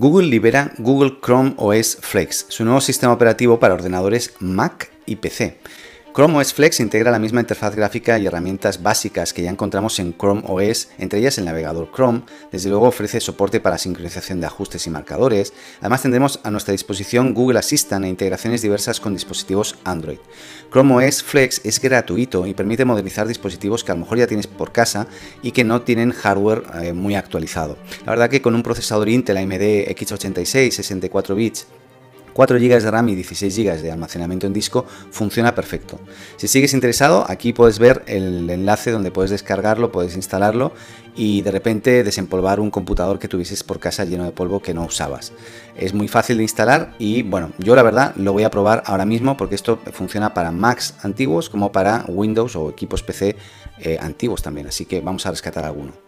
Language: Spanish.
Google libera Google Chrome OS Flex, su nuevo sistema operativo para ordenadores Mac y PC. Chrome OS Flex integra la misma interfaz gráfica y herramientas básicas que ya encontramos en Chrome OS, entre ellas el navegador Chrome. Desde luego ofrece soporte para sincronización de ajustes y marcadores. Además tendremos a nuestra disposición Google Assistant e integraciones diversas con dispositivos Android. Chrome OS Flex es gratuito y permite modernizar dispositivos que a lo mejor ya tienes por casa y que no tienen hardware eh, muy actualizado. La verdad que con un procesador Intel AMD X86 64 bits 4 GB de RAM y 16 GB de almacenamiento en disco funciona perfecto. Si sigues interesado, aquí puedes ver el enlace donde puedes descargarlo, puedes instalarlo y de repente desempolvar un computador que tuvieses por casa lleno de polvo que no usabas. Es muy fácil de instalar y bueno, yo la verdad lo voy a probar ahora mismo porque esto funciona para Macs antiguos como para Windows o equipos PC eh, antiguos también, así que vamos a rescatar alguno.